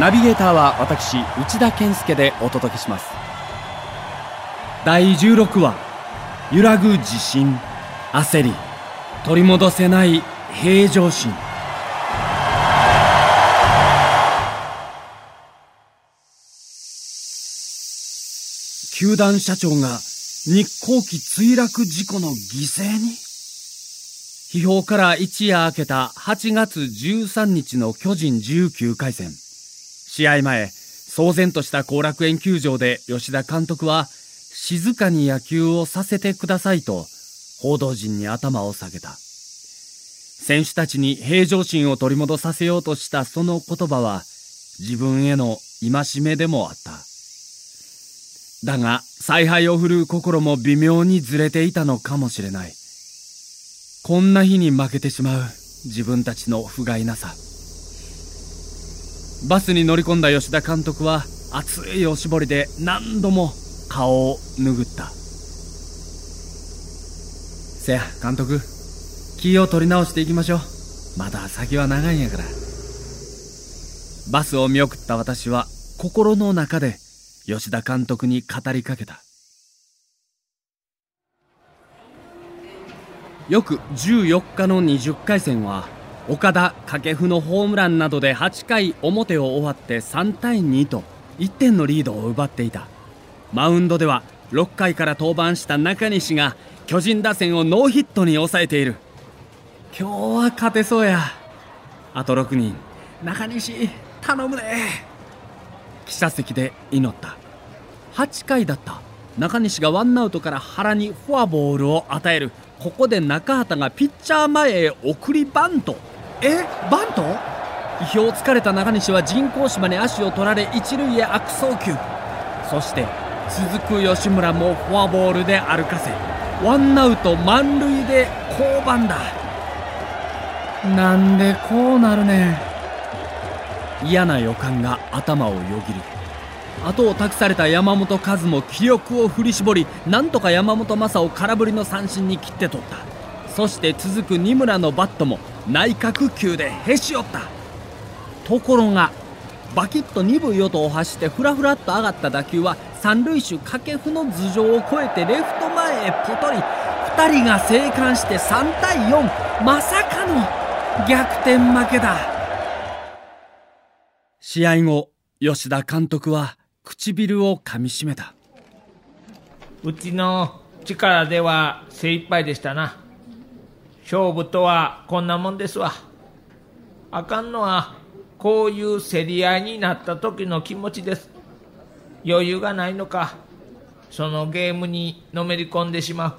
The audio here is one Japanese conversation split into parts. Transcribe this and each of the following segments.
ナビゲーターは私内田健介でお届けします。第16話揺らぐ地震焦り取り戻せない平常心。球団社長が日航機墜落事故の犠牲に？批評から一夜明けた8月13日の巨人19回戦試合前騒然とした後楽園球場で吉田監督は静かに野球をさせてくださいと報道陣に頭を下げた選手たちに平常心を取り戻させようとしたその言葉は自分への戒めでもあっただが采配を振るう心も微妙にずれていたのかもしれないこんな日に負けてしまう。自分たちの不甲斐なさ。バスに乗り込んだ吉田監督は熱いおしぼりで何度も顔を拭った。せや監督気を取り直していきましょう。まだ先は長いんやから。バスを見送った私は心の中で吉田監督に語りかけた。翌14日の20回戦は岡田掛布のホームランなどで8回表を終わって3対2と1点のリードを奪っていた。マウンドでは6回から登板した中西が巨人打線をノーヒットに抑えている。今日は勝てそうや。あと6人。中西頼むで。記者席で祈った。8回だった。中西がワンアウトから原にフォアボールを与える。ここで中畑がピッチャー前へ送りバント。えバント？意表をつかれた中西は人工芝に足を取られ一塁へ悪送球。そして続く吉村もフォアボールで歩かせワンアウト満塁で降板だ。なんでこうなるねん。嫌な予感が頭をよぎる後を託された山本和も気力を振り絞りなんとか山本昌を空振りの三振に切って取った。そして続く二村のバットも内角球でへし折った。ところがバキッと鈍い音を発してふらふらっと上がった打球は三塁手掛布の頭上を越えてレフト前へポトリ。2人が生還して3対4まさかの逆転負けだ。試合後吉田監督は唇をかみしめた。うちの力では精一杯でしたな。勝負とはこんなもんですわ。あかんのはこういう競り合いになった時の気持ちです。余裕がないのか。そのゲームにのめり込んでしまう。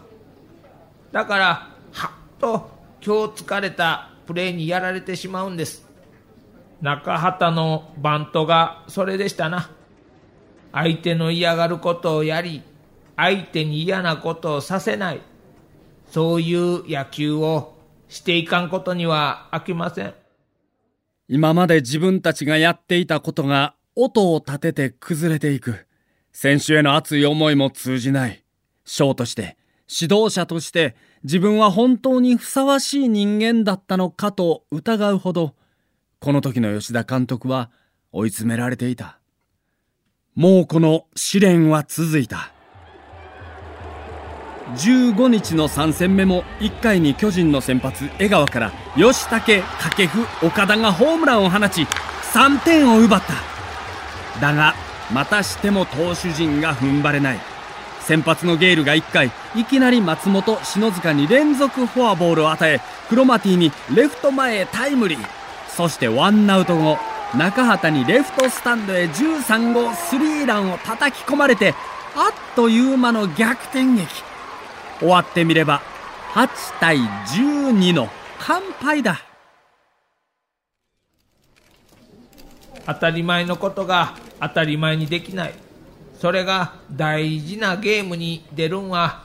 だからはっと今日疲れたプレーにやられてしまうんです。中畑のバントがそれでしたな。相手の嫌がることをやり相手に嫌なことをさせない。そういう野球をしていかんことには飽きません。今まで自分たちがやっていたことが音を立てて崩れていく。選手への熱い思いも通じない。賞として指導者として自分は本当にふさわしい人間だったのかと疑うほどこの時の吉田監督は追い詰められていた。もうこの試練は続いた。15日の3戦目も1回に巨人の先発江川から吉武掛布岡田がホームランを放ち3点を奪った。だがまたしても投手陣が踏ん張れない。先発のゲールが1回いきなり松本篠塚に連続フォアボールを与えクロマティにレフト前へタイムリー。そしてワンアウト後中畑にレフトスタンドへ13号スリーランを叩き込まれてあっという間の逆転劇。終わってみれば8対12の完敗だ。当たり前のことが当たり前にできない。それが大事なゲームに出るんは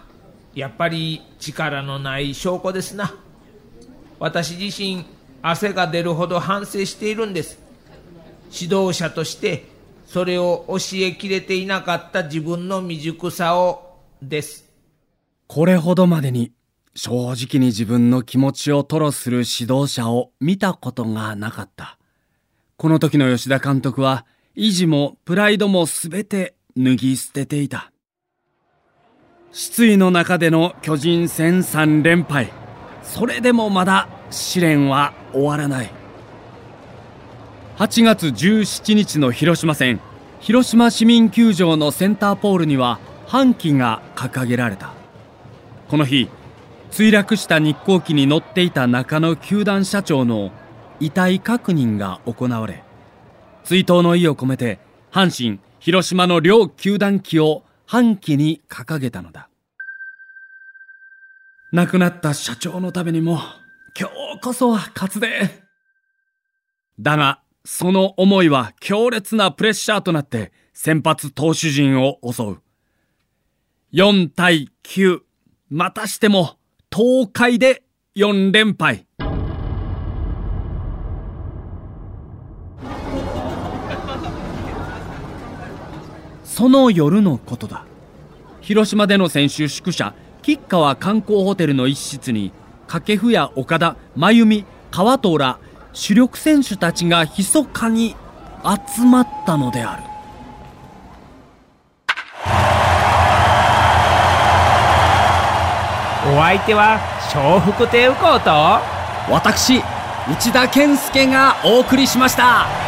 やっぱり力のない証拠ですな。私自身汗が出るほど反省しているんです。指導者としてそれを教えきれていなかった自分の未熟さをですこれほどまでに正直に自分の気持ちを吐露する指導者を見たことがなかった。この時の吉田監督は、意地もプライドもすべて脱ぎ捨てていた。失意の中での巨人戦3連敗。それでもまだ試練は終わらない。8月17日の広島戦、広島市民球場のセンターポールには半旗が掲げられた。この日、墜落した日航機に乗っていた中野球団社長の遺体確認が行われ、追悼の意を込めて阪神、広島の両球団旗を半旗に掲げたのだ。亡くなった社長のためにも、今日こそは勝つで。だが、その思いは強烈なプレッシャーとなって先発投手陣を襲う。4対9、またしても東海で4連敗。その夜のことだ。広島での選手宿舎、吉川観光ホテルの一室に、掛布や岡田、真由美、川藤ら主力選手たちが密かに集まったのである。お相手は笑福亭右近と私内田健介がお送りしました。